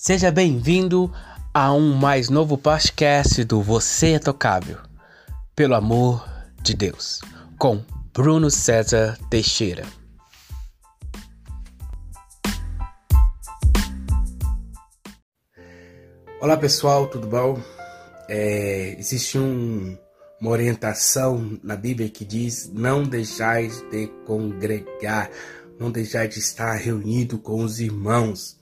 Seja bem-vindo a um mais novo podcast do Você é Tocável, pelo amor de Deus, com Bruno César Teixeira. Olá pessoal, tudo bom? É, existe um, uma orientação na Bíblia que diz: não deixais de congregar, não deixais de estar reunido com os irmãos.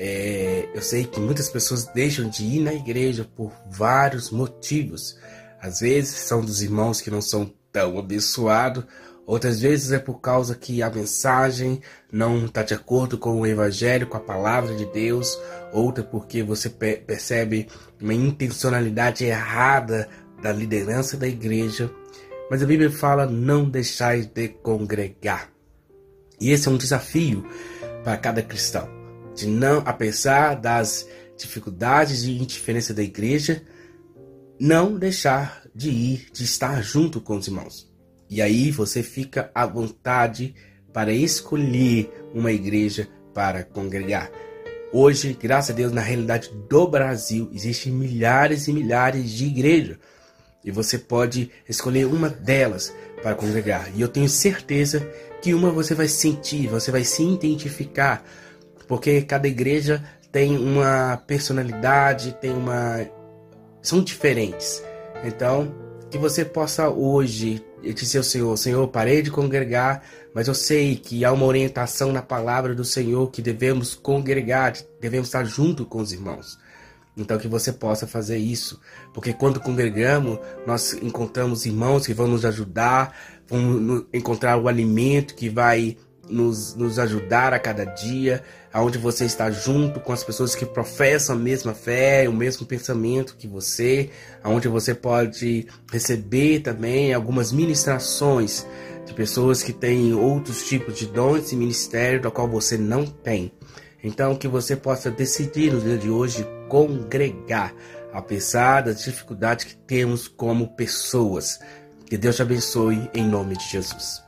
É, eu sei que muitas pessoas deixam de ir na igreja por vários motivos. Às vezes são dos irmãos que não são tão abençoados, outras vezes é por causa que a mensagem não está de acordo com o evangelho, com a palavra de Deus, outra porque você percebe uma intencionalidade errada da liderança da igreja. Mas a Bíblia fala: não deixais de congregar. E esse é um desafio para cada cristão de não, apesar das dificuldades e indiferença da igreja, não deixar de ir, de estar junto com os irmãos. E aí você fica à vontade para escolher uma igreja para congregar. Hoje, graças a Deus, na realidade do Brasil, existem milhares e milhares de igrejas. E você pode escolher uma delas para congregar. E eu tenho certeza que uma você vai sentir, você vai se identificar porque cada igreja tem uma personalidade, tem uma são diferentes. Então, que você possa hoje dizer ao Senhor, Senhor, parei de congregar, mas eu sei que há uma orientação na palavra do Senhor que devemos congregar, devemos estar junto com os irmãos. Então que você possa fazer isso, porque quando congregamos, nós encontramos irmãos que vão nos ajudar, vão encontrar o alimento que vai nos, nos ajudar a cada dia, aonde você está junto com as pessoas que professam a mesma fé, o mesmo pensamento que você, aonde você pode receber também algumas ministrações de pessoas que têm outros tipos de dons e ministério do qual você não tem. Então que você possa decidir no dia de hoje congregar, apesar das dificuldades que temos como pessoas. Que Deus te abençoe em nome de Jesus.